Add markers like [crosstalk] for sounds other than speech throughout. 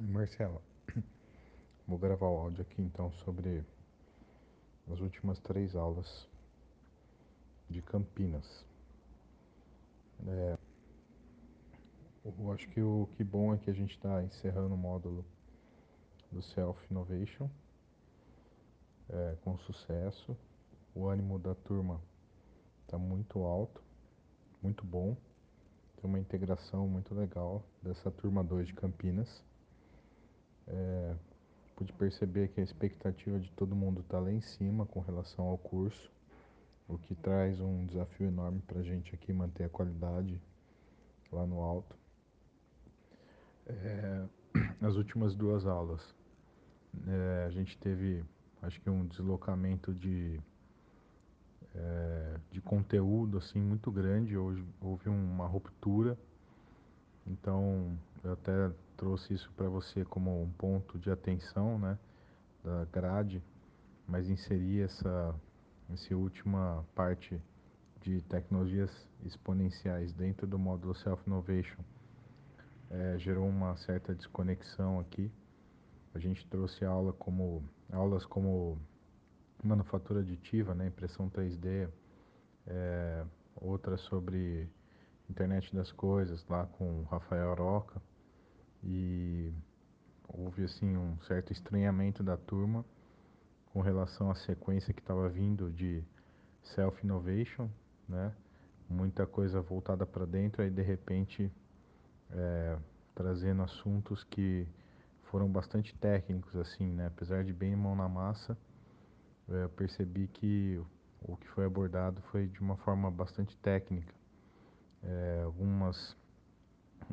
Marcela, [coughs] vou gravar o áudio aqui então sobre as últimas três aulas de Campinas. É, eu acho que o que bom é que a gente está encerrando o módulo do Self Innovation é, com sucesso. O ânimo da turma está muito alto, muito bom. Tem uma integração muito legal dessa turma 2 de Campinas. É, pude perceber que a expectativa de todo mundo está lá em cima com relação ao curso, o que traz um desafio enorme para a gente aqui manter a qualidade lá no alto. É, [clears throat] as últimas duas aulas, é, a gente teve, acho que um deslocamento de é, de conteúdo assim muito grande, hoje houve uma ruptura. Então, eu até trouxe isso para você como um ponto de atenção, né, da grade, mas inserir essa essa última parte de tecnologias exponenciais dentro do módulo Self Innovation é, gerou uma certa desconexão aqui. A gente trouxe aula como aulas como manufatura aditiva, né, impressão 3D, é, outra sobre internet das coisas lá com o Rafael Roca e houve assim um certo estranhamento da turma com relação à sequência que estava vindo de self innovation, né? Muita coisa voltada para dentro aí de repente é, trazendo assuntos que foram bastante técnicos assim, né? Apesar de bem mão na massa, é, eu percebi que o que foi abordado foi de uma forma bastante técnica. É, algumas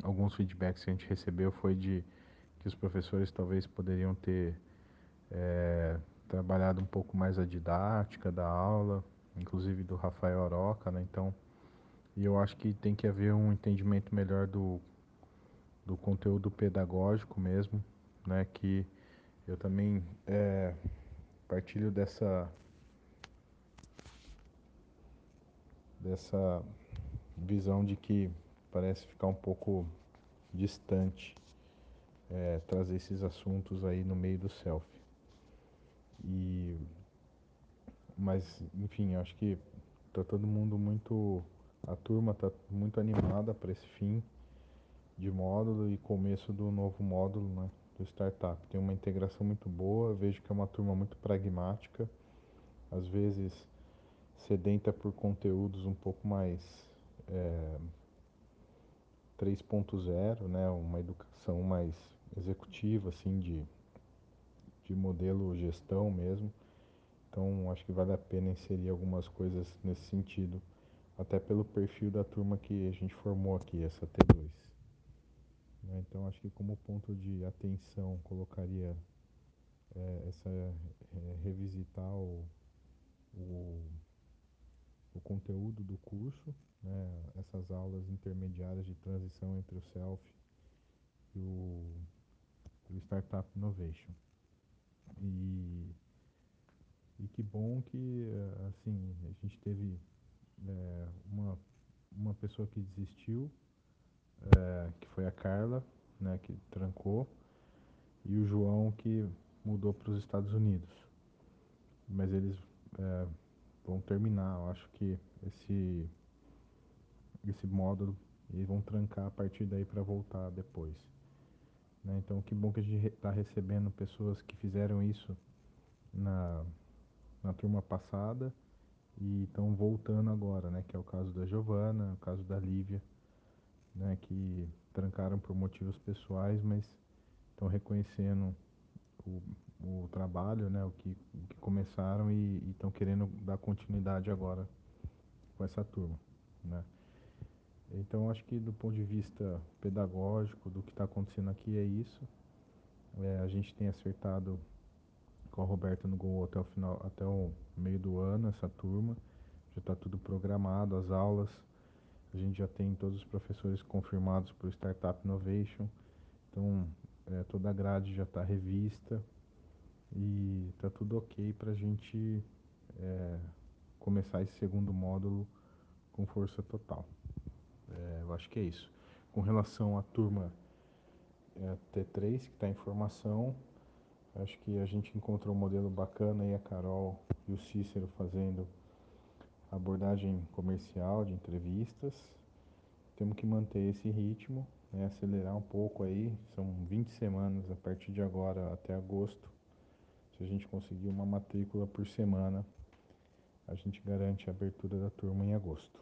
alguns feedbacks que a gente recebeu foi de que os professores talvez poderiam ter é, trabalhado um pouco mais a didática da aula, inclusive do Rafael Oroca, né? Então, e eu acho que tem que haver um entendimento melhor do, do conteúdo pedagógico mesmo, né? Que eu também é, partilho dessa dessa visão de que parece ficar um pouco distante é, trazer esses assuntos aí no meio do self. E mas enfim, acho que tá todo mundo muito a turma tá muito animada para esse fim de módulo e começo do novo módulo, né, do startup. Tem uma integração muito boa, vejo que é uma turma muito pragmática, às vezes sedenta por conteúdos um pouco mais é, 3.0, né, uma educação mais executiva, assim, de, de modelo gestão mesmo. Então, acho que vale a pena inserir algumas coisas nesse sentido, até pelo perfil da turma que a gente formou aqui, essa T2. Né? Então, acho que como ponto de atenção, colocaria é, essa é, revisitar o, o, o conteúdo do curso, né? essas aulas intermediárias de transição entre o self e o, o Startup Innovation. E, e que bom que assim a gente teve é, uma, uma pessoa que desistiu, é, que foi a Carla, né, que trancou, e o João que mudou para os Estados Unidos. Mas eles é, vão terminar, eu acho que esse esse módulo e vão trancar a partir daí para voltar depois. Né? Então, que bom que a gente está recebendo pessoas que fizeram isso na, na turma passada e estão voltando agora, né? Que é o caso da Giovana, o caso da Lívia, né? Que trancaram por motivos pessoais, mas estão reconhecendo o, o trabalho, né? O que, o que começaram e estão querendo dar continuidade agora com essa turma, né? Então, acho que do ponto de vista pedagógico, do que está acontecendo aqui é isso. É, a gente tem acertado com a Roberta no Gol até o final, até o meio do ano, essa turma. Já está tudo programado, as aulas. A gente já tem todos os professores confirmados o Startup Innovation. Então, é, toda a grade já está revista e está tudo ok para a gente é, começar esse segundo módulo com força total. É, eu acho que é isso. Com relação à turma é a T3 que está em formação. Acho que a gente encontrou um modelo bacana aí, a Carol e o Cícero fazendo abordagem comercial de entrevistas. Temos que manter esse ritmo, né, acelerar um pouco aí. São 20 semanas a partir de agora até agosto. Se a gente conseguir uma matrícula por semana, a gente garante a abertura da turma em agosto.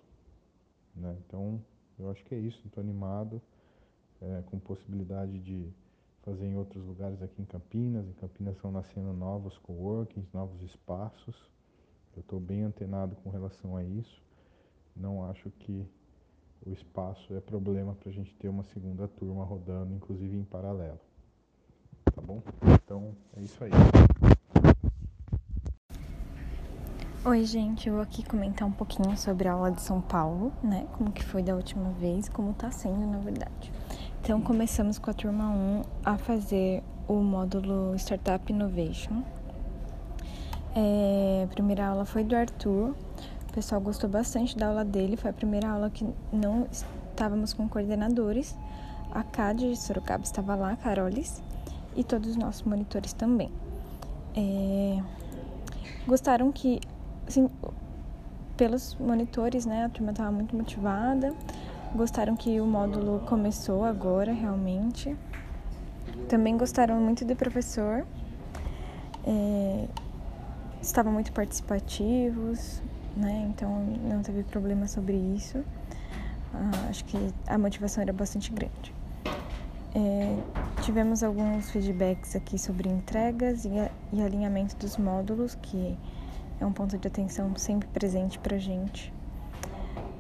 Né? Então, eu acho que é isso. Estou animado, é, com possibilidade de fazer em outros lugares aqui em Campinas. Em Campinas estão nascendo novos coworkings, novos espaços. Eu estou bem antenado com relação a isso. Não acho que o espaço é problema para a gente ter uma segunda turma rodando, inclusive em paralelo. Tá bom? Então é isso aí. Oi, gente, eu vou aqui comentar um pouquinho sobre a aula de São Paulo, né? Como que foi da última vez, como tá sendo, na verdade. Então, começamos com a turma 1 a fazer o módulo Startup Innovation. É, a primeira aula foi do Arthur. O pessoal gostou bastante da aula dele. Foi a primeira aula que não estávamos com coordenadores. A CAD de Sorocaba estava lá, a Carolis, e todos os nossos monitores também. É, gostaram que assim, pelos monitores, né, a turma estava muito motivada. Gostaram que o módulo começou agora, realmente. Também gostaram muito do professor. É, estavam muito participativos, né? Então não teve problema sobre isso. Ah, acho que a motivação era bastante grande. É, tivemos alguns feedbacks aqui sobre entregas e, e alinhamento dos módulos, que é um ponto de atenção sempre presente para gente.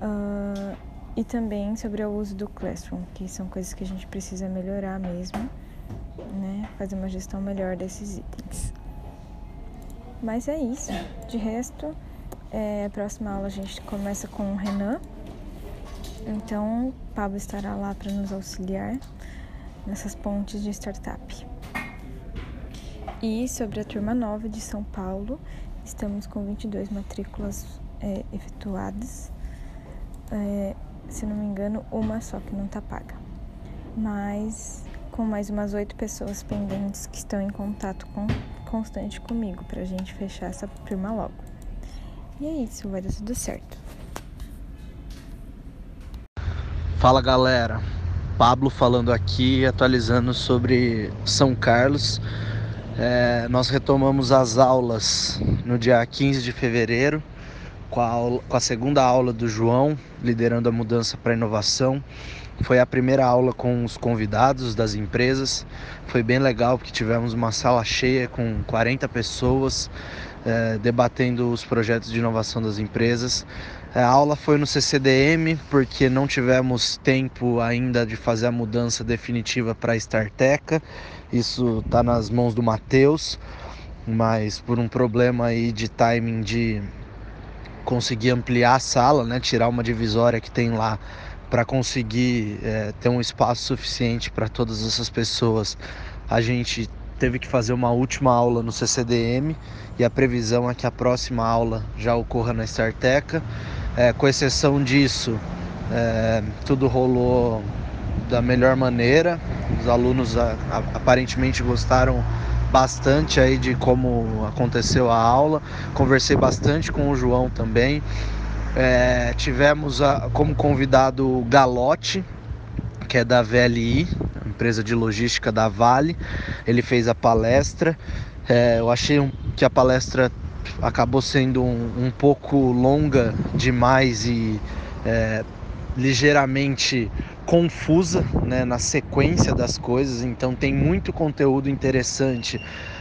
Uh, e também sobre o uso do Classroom, que são coisas que a gente precisa melhorar mesmo, né? Fazer uma gestão melhor desses itens. Mas é isso. De resto, é, a próxima aula a gente começa com o Renan. Então, Pablo estará lá para nos auxiliar nessas pontes de startup. E sobre a turma 9 de São Paulo, Estamos com 22 matrículas é, efetuadas. É, se não me engano, uma só que não está paga. Mas com mais umas oito pessoas pendentes que estão em contato com, constante comigo para a gente fechar essa turma logo. E é isso, vai dar tudo certo. Fala galera, Pablo falando aqui, atualizando sobre São Carlos. É, nós retomamos as aulas no dia 15 de fevereiro, com a, aula, com a segunda aula do João, liderando a mudança para inovação. Foi a primeira aula com os convidados das empresas. Foi bem legal porque tivemos uma sala cheia com 40 pessoas é, debatendo os projetos de inovação das empresas. A aula foi no CCDM porque não tivemos tempo ainda de fazer a mudança definitiva para a Starteca. Isso está nas mãos do Matheus, mas por um problema aí de timing de conseguir ampliar a sala, né, tirar uma divisória que tem lá para conseguir é, ter um espaço suficiente para todas essas pessoas, a gente teve que fazer uma última aula no CCDM e a previsão é que a próxima aula já ocorra na Starteca. É, com exceção disso, é, tudo rolou da melhor maneira. Os alunos a, a, aparentemente gostaram bastante aí de como aconteceu a aula. Conversei bastante com o João também. É, tivemos a, como convidado o Galote, que é da VLI, empresa de logística da Vale. Ele fez a palestra. É, eu achei que a palestra acabou sendo um, um pouco longa demais e é, ligeiramente confusa né, na sequência das coisas, então tem muito conteúdo interessante,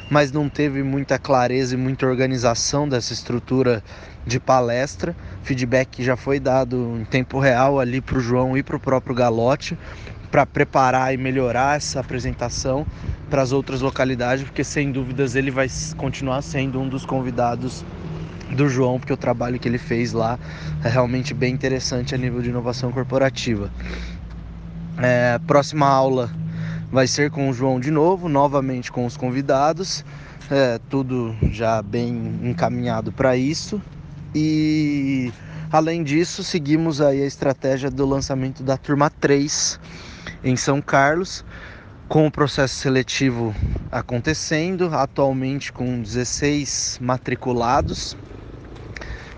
mas não teve muita clareza e muita organização dessa estrutura de palestra. Feedback já foi dado em tempo real ali para o João e para o próprio Galote para preparar e melhorar essa apresentação para as outras localidades, porque sem dúvidas ele vai continuar sendo um dos convidados do João, porque o trabalho que ele fez lá é realmente bem interessante a nível de inovação corporativa. É, próxima aula vai ser com o João de novo, novamente com os convidados, é, tudo já bem encaminhado para isso. E além disso, seguimos aí a estratégia do lançamento da turma 3 em São Carlos. com o processo seletivo acontecendo, atualmente com 16 matriculados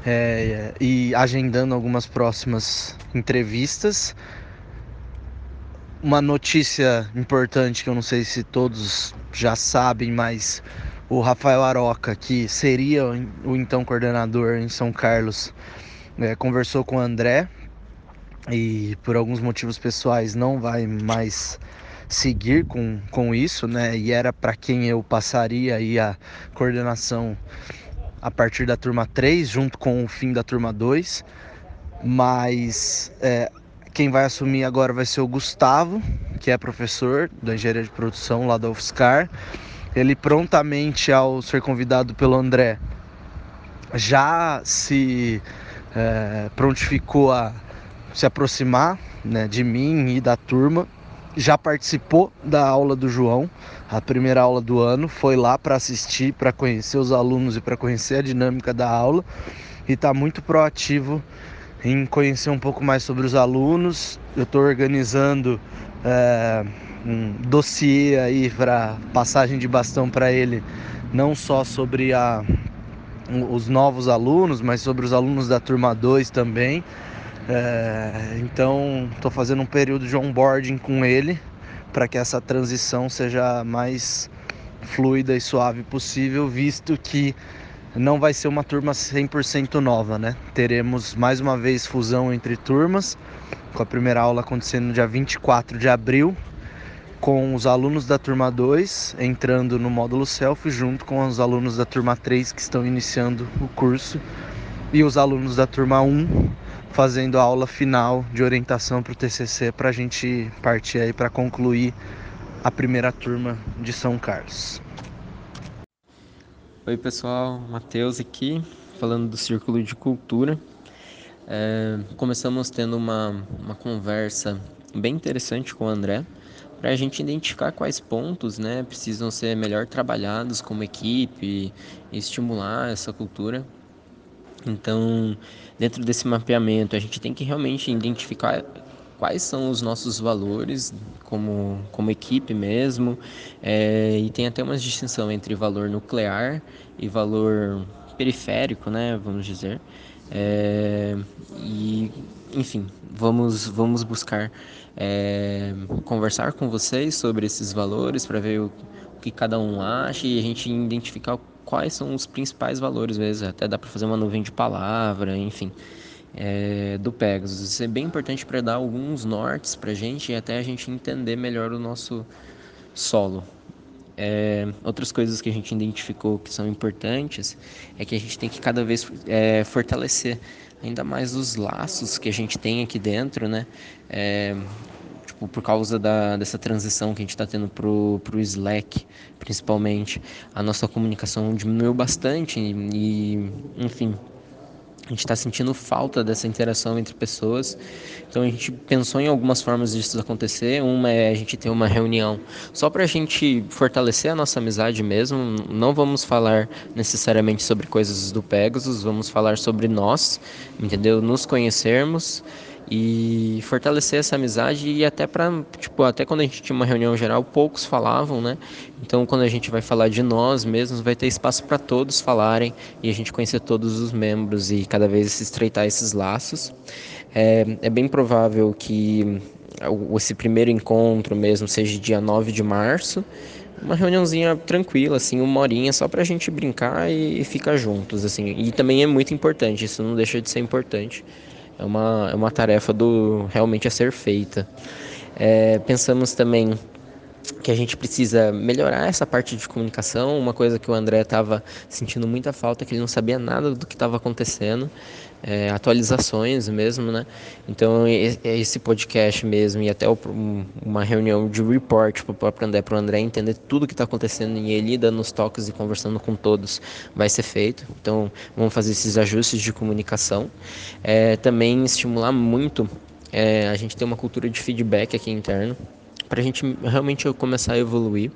é, e agendando algumas próximas entrevistas. Uma notícia importante que eu não sei se todos já sabem, mas o Rafael Aroca, que seria o então coordenador em São Carlos, é, conversou com o André e por alguns motivos pessoais não vai mais seguir com, com isso, né? E era para quem eu passaria aí a coordenação a partir da turma 3, junto com o fim da turma 2. Mas é, quem vai assumir agora vai ser o Gustavo, que é professor da engenharia de produção lá da UFSCar. Ele prontamente, ao ser convidado pelo André, já se é, prontificou a se aproximar né, de mim e da turma já participou da aula do João, a primeira aula do ano, foi lá para assistir, para conhecer os alunos e para conhecer a dinâmica da aula e está muito proativo em conhecer um pouco mais sobre os alunos. Eu estou organizando é, um dossiê aí para passagem de bastão para ele, não só sobre a, os novos alunos, mas sobre os alunos da turma 2 também. É, então, estou fazendo um período de onboarding com ele para que essa transição seja mais fluida e suave possível, visto que não vai ser uma turma 100% nova, né? Teremos mais uma vez fusão entre turmas, com a primeira aula acontecendo no dia 24 de abril, com os alunos da turma 2 entrando no módulo self, junto com os alunos da turma 3 que estão iniciando o curso, e os alunos da turma 1 fazendo a aula final de orientação para o TCC para a gente partir aí para concluir a primeira turma de São Carlos. Oi pessoal, Matheus aqui, falando do Círculo de Cultura. É, começamos tendo uma, uma conversa bem interessante com o André para a gente identificar quais pontos né, precisam ser melhor trabalhados como equipe e estimular essa cultura então, dentro desse mapeamento, a gente tem que realmente identificar quais são os nossos valores como, como equipe mesmo. É, e tem até uma distinção entre valor nuclear e valor periférico, né, vamos dizer. É, e, enfim, vamos, vamos buscar é, conversar com vocês sobre esses valores para ver o, o que cada um acha e a gente identificar quais são os principais valores mesmo. Até dá para fazer uma nuvem de palavra, enfim, é, do Pegasus. Isso é bem importante para dar alguns nortes para a gente e até a gente entender melhor o nosso solo. É, outras coisas que a gente identificou que são importantes é que a gente tem que cada vez é, fortalecer ainda mais os laços que a gente tem aqui dentro, né? É, tipo, por causa da, dessa transição que a gente está tendo pro, pro Slack, principalmente, a nossa comunicação diminuiu bastante e, enfim, a gente está sentindo falta dessa interação entre pessoas. Então a gente pensou em algumas formas disso acontecer. Uma é a gente ter uma reunião só para a gente fortalecer a nossa amizade mesmo. Não vamos falar necessariamente sobre coisas do Pegasus, vamos falar sobre nós, entendeu? Nos conhecermos e fortalecer essa amizade e até para tipo até quando a gente tinha uma reunião geral poucos falavam né? Então quando a gente vai falar de nós mesmos vai ter espaço para todos falarem e a gente conhecer todos os membros e cada vez se estreitar esses laços. É, é bem provável que esse primeiro encontro mesmo seja dia 9 de março. Uma reuniãozinha tranquila, assim, uma horinha só pra gente brincar e ficar juntos, assim. E também é muito importante, isso não deixa de ser importante é uma, é uma tarefa do realmente a ser feita. É, pensamos também que a gente precisa melhorar essa parte de comunicação. Uma coisa que o André estava sentindo muita falta, que ele não sabia nada do que estava acontecendo, é, atualizações mesmo, né? Então esse podcast mesmo e até uma reunião de report para André, para o André entender tudo que está acontecendo e ele dando os toques e conversando com todos vai ser feito. Então vamos fazer esses ajustes de comunicação. É, também estimular muito é, a gente ter uma cultura de feedback aqui interno para a gente realmente começar a evoluir.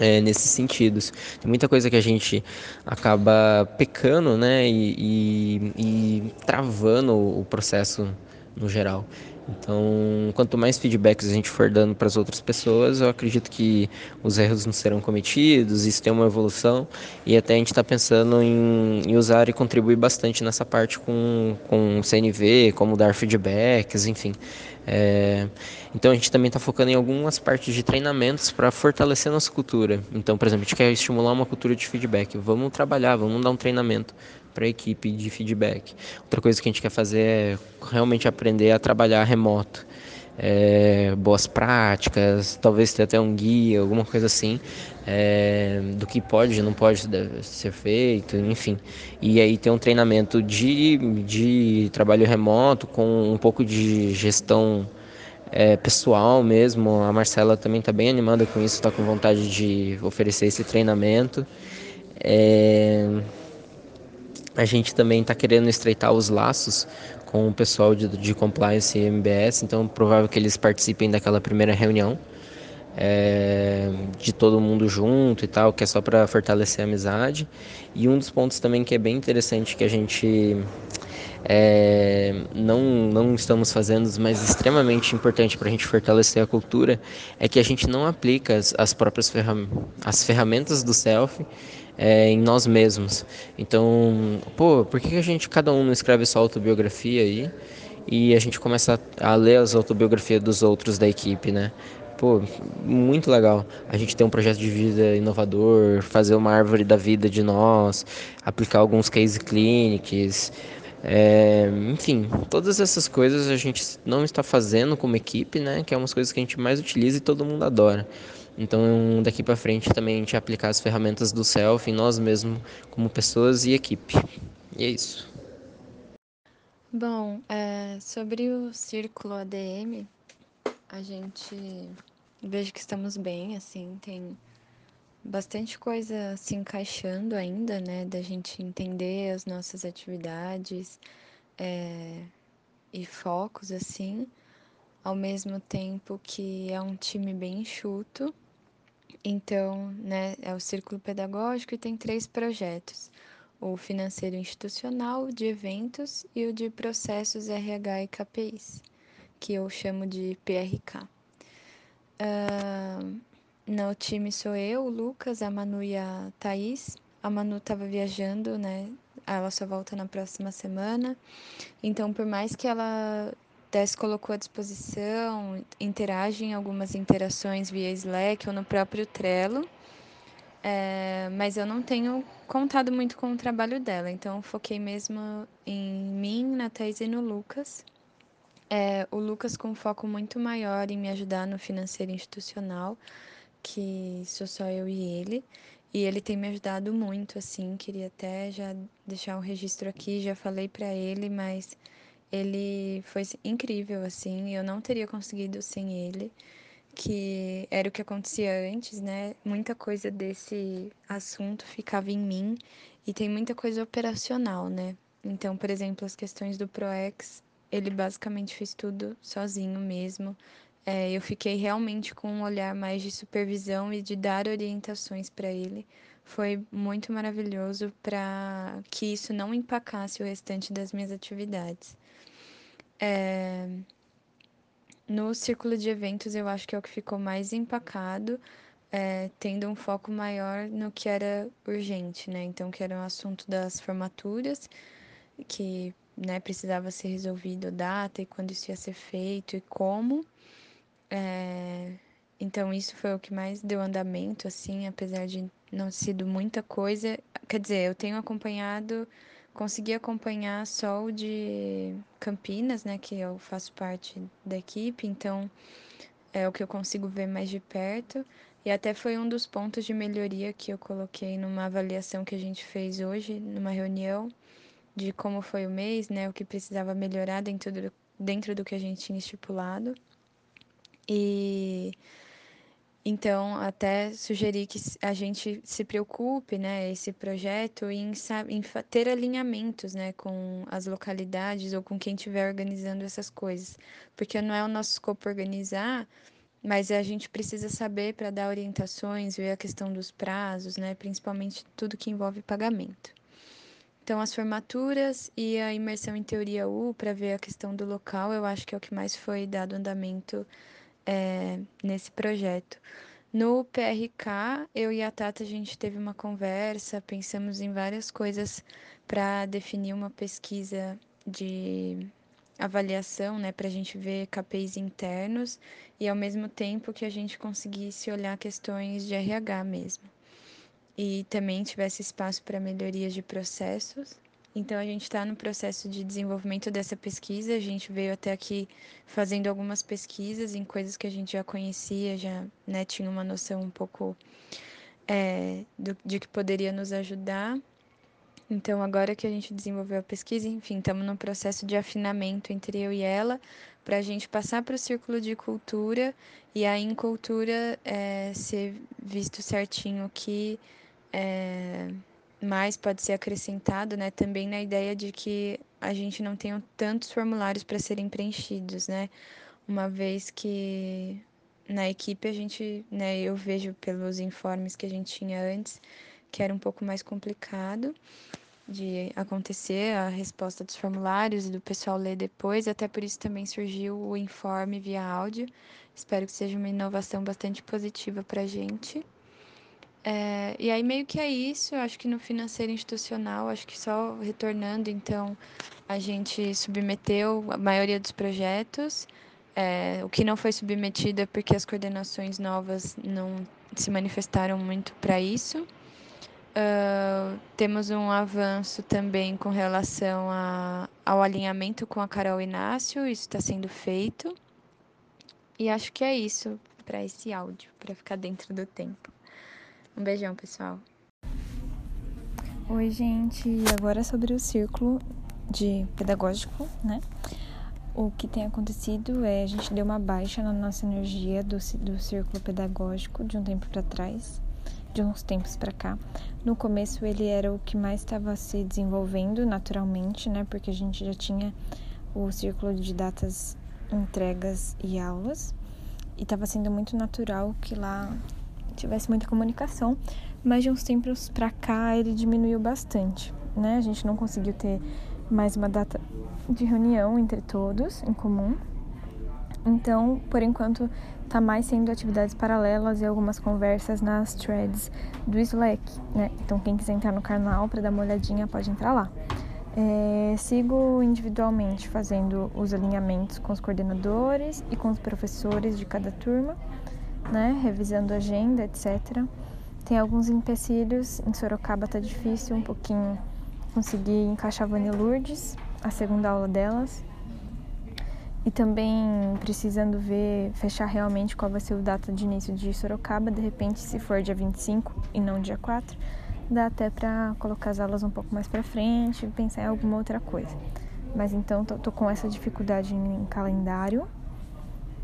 É, nesses sentidos. Tem muita coisa que a gente acaba pecando, né, e, e, e travando o processo no geral. Então, quanto mais feedbacks a gente for dando para as outras pessoas, eu acredito que os erros não serão cometidos, isso tem uma evolução e até a gente está pensando em, em, usar e contribuir bastante nessa parte com, com CNV, como dar feedbacks, enfim. É, então a gente também está focando em algumas partes de treinamentos para fortalecer nossa cultura. Então, por exemplo, a gente quer estimular uma cultura de feedback. Vamos trabalhar, vamos dar um treinamento para a equipe de feedback. Outra coisa que a gente quer fazer é realmente aprender a trabalhar remoto. É, boas práticas, talvez ter até um guia, alguma coisa assim, é, do que pode e não pode ser feito, enfim. E aí ter um treinamento de, de trabalho remoto com um pouco de gestão é, pessoal mesmo. A Marcela também está bem animada com isso, está com vontade de oferecer esse treinamento. É, a gente também está querendo estreitar os laços com o pessoal de, de compliance e MBS, então é provável que eles participem daquela primeira reunião é, de todo mundo junto e tal, que é só para fortalecer a amizade. E um dos pontos também que é bem interessante que a gente é, não, não estamos fazendo, mas extremamente importante para a gente fortalecer a cultura, é que a gente não aplica as, as próprias ferram as ferramentas do self é, em nós mesmos. Então, pô, por que a gente, cada um não escreve sua autobiografia aí e a gente começa a, a ler as autobiografias dos outros da equipe, né? Pô, muito legal. A gente tem um projeto de vida inovador, fazer uma árvore da vida de nós, aplicar alguns case clinics, é, enfim, todas essas coisas a gente não está fazendo como equipe, né? Que é umas coisas que a gente mais utiliza e todo mundo adora. Então, daqui para frente também a gente aplicar as ferramentas do self em nós mesmos, como pessoas e equipe. E é isso. Bom, é, sobre o círculo ADM, a gente vejo que estamos bem, assim, tem bastante coisa se encaixando ainda, né, da gente entender as nossas atividades é, e focos, assim, ao mesmo tempo que é um time bem enxuto então, né, é o Círculo Pedagógico e tem três projetos: o financeiro institucional, de eventos e o de processos RH e KPIs, que eu chamo de PRK. Uh, no time sou eu, o Lucas, a Manu e a Thaís. A Manu estava viajando, né? Ela só volta na próxima semana. Então, por mais que ela Tess colocou à disposição, interage em algumas interações via Slack ou no próprio Trello, é, mas eu não tenho contado muito com o trabalho dela, então foquei mesmo em mim, na Thais e no Lucas. É, o Lucas com foco muito maior em me ajudar no financeiro institucional, que sou só eu e ele. E ele tem me ajudado muito, assim, queria até já deixar um registro aqui, já falei para ele, mas ele foi incrível, assim, eu não teria conseguido sem ele, que era o que acontecia antes, né? Muita coisa desse assunto ficava em mim e tem muita coisa operacional, né? Então, por exemplo, as questões do ProEx, ele basicamente fez tudo sozinho mesmo. É, eu fiquei realmente com um olhar mais de supervisão e de dar orientações para ele. Foi muito maravilhoso para que isso não empacasse o restante das minhas atividades. É... No círculo de eventos, eu acho que é o que ficou mais empacado, é, tendo um foco maior no que era urgente, né? Então, que era o um assunto das formaturas, que né, precisava ser resolvido a data e quando isso ia ser feito e como. É... Então, isso foi o que mais deu andamento, assim, apesar de não ter sido muita coisa. Quer dizer, eu tenho acompanhado consegui acompanhar só o de Campinas, né, que eu faço parte da equipe, então é o que eu consigo ver mais de perto. E até foi um dos pontos de melhoria que eu coloquei numa avaliação que a gente fez hoje, numa reunião, de como foi o mês, né, o que precisava melhorar dentro do, dentro do que a gente tinha estipulado. E então, até sugeri que a gente se preocupe, né, esse projeto, em, em ter alinhamentos, né, com as localidades ou com quem estiver organizando essas coisas, porque não é o nosso escopo organizar, mas a gente precisa saber para dar orientações, ver a questão dos prazos, né, principalmente tudo que envolve pagamento. Então, as formaturas e a imersão em teoria U para ver a questão do local, eu acho que é o que mais foi dado andamento é, nesse projeto. No PRK, eu e a Tata, a gente teve uma conversa, pensamos em várias coisas para definir uma pesquisa de avaliação, né, para a gente ver KPIs internos e ao mesmo tempo que a gente conseguisse olhar questões de RH mesmo. E também tivesse espaço para melhorias de processos. Então a gente está no processo de desenvolvimento dessa pesquisa. A gente veio até aqui fazendo algumas pesquisas em coisas que a gente já conhecia, já né, tinha uma noção um pouco é, do, de que poderia nos ajudar. Então, agora que a gente desenvolveu a pesquisa, enfim, estamos no processo de afinamento entre eu e ela, para a gente passar para o círculo de cultura e aí em cultura é, ser visto certinho que é, mais pode ser acrescentado, né? Também na ideia de que a gente não tenha tantos formulários para serem preenchidos, né? Uma vez que na equipe a gente, né, eu vejo pelos informes que a gente tinha antes, que era um pouco mais complicado de acontecer a resposta dos formulários e do pessoal ler depois, até por isso também surgiu o informe via áudio. Espero que seja uma inovação bastante positiva para a gente. É, e aí meio que é isso, eu acho que no financeiro institucional, acho que só retornando, então a gente submeteu a maioria dos projetos. É, o que não foi submetido é porque as coordenações novas não se manifestaram muito para isso. Uh, temos um avanço também com relação a, ao alinhamento com a Carol Inácio, isso está sendo feito. E acho que é isso para esse áudio, para ficar dentro do tempo. Um beijão, pessoal. Oi, gente. Agora sobre o círculo de pedagógico, né? O que tem acontecido é a gente deu uma baixa na nossa energia do, do círculo pedagógico de um tempo para trás de uns tempos para cá. No começo ele era o que mais estava se desenvolvendo naturalmente, né? Porque a gente já tinha o círculo de datas, entregas e aulas e estava sendo muito natural que lá tivesse muita comunicação, mas de uns tempos para cá ele diminuiu bastante, né? A gente não conseguiu ter mais uma data de reunião entre todos em comum. Então, por enquanto, tá mais sendo atividades paralelas e algumas conversas nas threads do Slack, né? Então quem quiser entrar no canal para dar uma olhadinha pode entrar lá. É, sigo individualmente fazendo os alinhamentos com os coordenadores e com os professores de cada turma, né? Revisando a agenda, etc. Tem alguns empecilhos, em Sorocaba tá difícil um pouquinho conseguir encaixar a Vânia Lourdes, a segunda aula delas e também precisando ver, fechar realmente qual vai ser o data de início de Sorocaba, de repente, se for dia 25 e não dia 4, dá até para colocar as aulas um pouco mais para frente, pensar em alguma outra coisa. Mas então tô, tô com essa dificuldade em, calendário.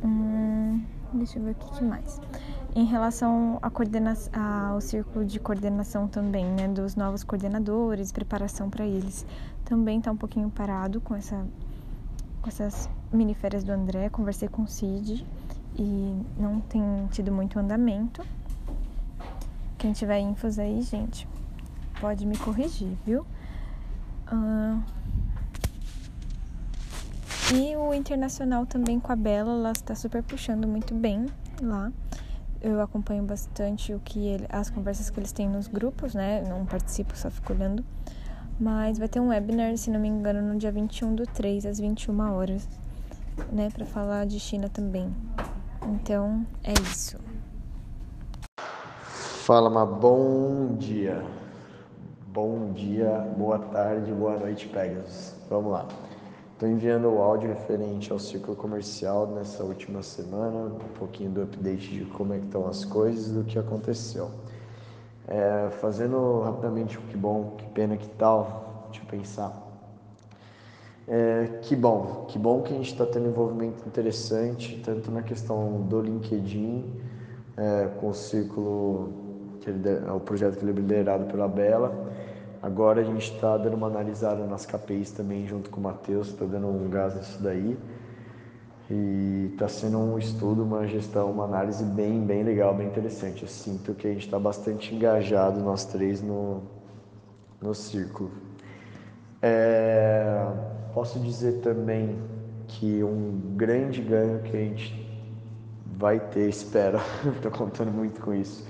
Hum, deixa eu ver o que, que mais. Em relação à ao círculo de coordenação também, né, dos novos coordenadores, preparação para eles, também tá um pouquinho parado com essa com essas mini férias do André, conversei com o Cid e não tem tido muito andamento. Quem tiver infos aí, gente, pode me corrigir, viu? Uh... E o internacional também com a Bela, ela está super puxando muito bem lá. Eu acompanho bastante o que ele, as conversas que eles têm nos grupos, né? Não participo, só fico olhando. Mas vai ter um webinar, se não me engano, no dia 21 do 3, às 21 horas, né, para falar de China também. Então, é isso. Fala, uma bom dia. Bom dia, boa tarde, boa noite, Pegasus. Vamos lá. Estou enviando o áudio referente ao ciclo comercial nessa última semana, um pouquinho do update de como é que estão as coisas, do que aconteceu. É, fazendo rapidamente o que bom, que pena, que tal, deixa eu pensar. É, que bom, que bom que a gente está tendo envolvimento interessante, tanto na questão do LinkedIn, é, com o círculo, que ele, o projeto que ele é liderado pela Bela. Agora a gente está dando uma analisada nas KPIs também, junto com o Matheus, está dando um gás nisso daí. E está sendo um estudo, uma gestão, uma análise bem, bem legal, bem interessante. Eu sinto que a gente está bastante engajado, nós três, no, no círculo. É, posso dizer também que um grande ganho que a gente vai ter, espero, [laughs] estou contando muito com isso.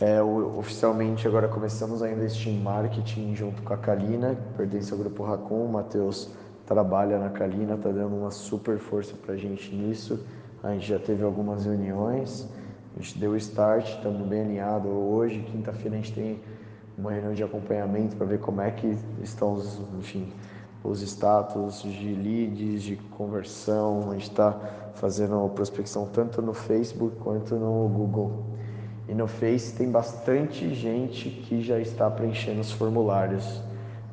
É, oficialmente agora começamos a investir em marketing junto com a Kalina, que pertence ao grupo Racon. O Matheus trabalha na Kalina, está dando uma super força para a gente nisso. A gente já teve algumas reuniões, a gente deu start, estamos bem alinhados. Hoje, quinta-feira, a gente tem uma reunião de acompanhamento para ver como é que estão os, enfim, os status de leads, de conversão. A gente está fazendo prospecção tanto no Facebook quanto no Google. E no Face tem bastante gente que já está preenchendo os formulários.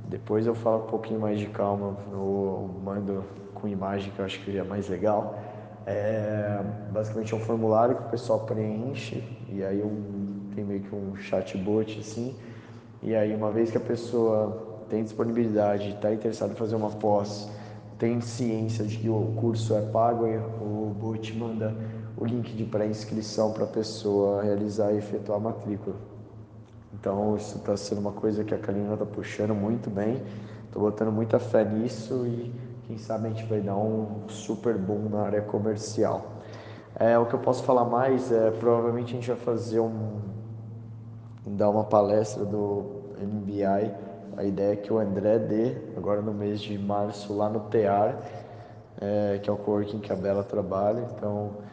Depois eu falo um pouquinho mais de calma, eu mando com imagem que eu acho que é mais legal. É, basicamente é um formulário que o pessoal preenche e aí um, tem meio que um chatbot assim e aí, uma vez que a pessoa tem disponibilidade, está interessada em fazer uma pós, tem ciência de que o curso é pago, o bot manda o link de pré-inscrição para a pessoa realizar e efetuar a matrícula. Então, isso está sendo uma coisa que a Kalina está puxando muito bem. Estou botando muita fé nisso e quem sabe a gente vai dar um super boom na área comercial. É, o que eu posso falar mais é provavelmente a gente vai fazer um dar uma palestra do MBI. A ideia é que o André dê, agora no mês de março, lá no TEAR, é, que é o coworking que a Bela trabalha. Então,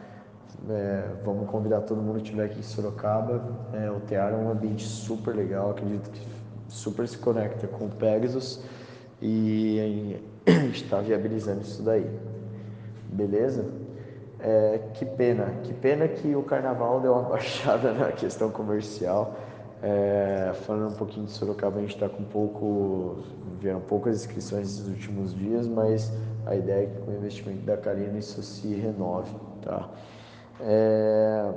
é, vamos convidar todo mundo que estiver aqui em Sorocaba. É, o TEAR é um ambiente super legal, acredito que super se conecta com o Pegasus e a [clears throat] gente está viabilizando isso daí. Beleza? É, que pena, que pena que o carnaval deu uma [laughs] baixada na questão comercial. É, falando um pouquinho de Sorocaba, a gente está com pouco, vieram poucas inscrições nesses últimos dias, mas a ideia é que com o investimento da Carina isso se renove, tá? É,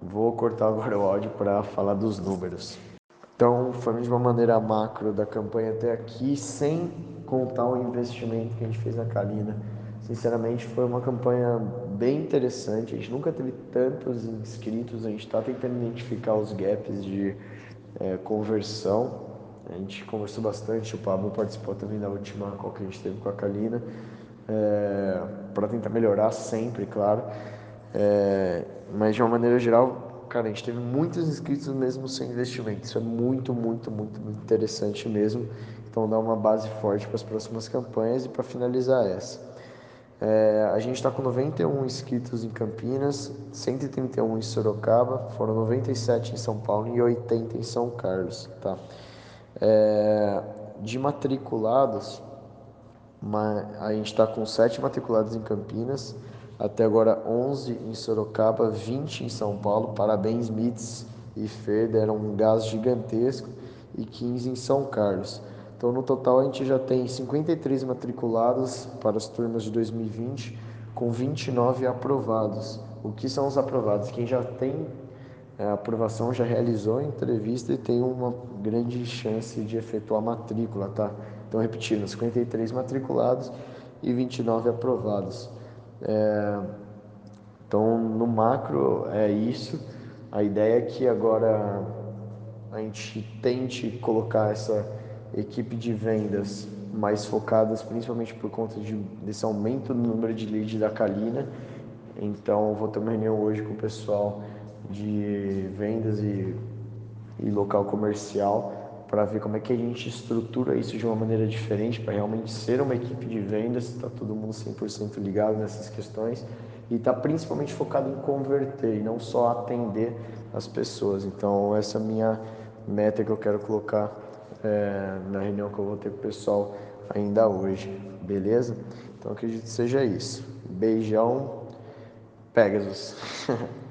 vou cortar agora o áudio para falar dos números. Então, falando de uma maneira macro da campanha até aqui, sem contar o investimento que a gente fez na Kalina. Sinceramente, foi uma campanha bem interessante. A gente nunca teve tantos inscritos, a gente está tentando identificar os gaps de é, conversão. A gente conversou bastante, o Pablo participou também da última qual que a gente teve com a Kalina, é, para tentar melhorar sempre, claro. É, mas de uma maneira geral, cara, a gente teve muitos inscritos mesmo sem investimento. Isso é muito, muito, muito, interessante mesmo. Então dá uma base forte para as próximas campanhas e para finalizar essa. É, a gente está com 91 inscritos em Campinas, 131 em Sorocaba, foram 97 em São Paulo e 80 em São Carlos. Tá? É, de matriculados, uma, a gente está com 7 matriculados em Campinas, até agora 11 em Sorocaba, 20 em São Paulo. Parabéns, Mits e Fer, deram um gás gigantesco, e 15 em São Carlos. Então, no total, a gente já tem 53 matriculados para as turmas de 2020, com 29 aprovados. O que são os aprovados? Quem já tem a é, aprovação já realizou a entrevista e tem uma grande chance de efetuar matrícula, tá? Então, repetindo, 53 matriculados e 29 aprovados. É... Então, no macro é isso. A ideia é que agora a gente tente colocar essa equipe de vendas mais focadas principalmente por conta de, desse aumento no número de leads da Kalina. Então, vou ter uma reunião hoje com o pessoal de vendas e, e local comercial para ver como é que a gente estrutura isso de uma maneira diferente para realmente ser uma equipe de vendas, está todo mundo 100% ligado nessas questões e está principalmente focado em converter e não só atender as pessoas. Então, essa é a minha meta que eu quero colocar é, na reunião que eu vou ter com o pessoal ainda hoje, beleza? Então acredito que seja isso. Beijão, Pegasus. [laughs]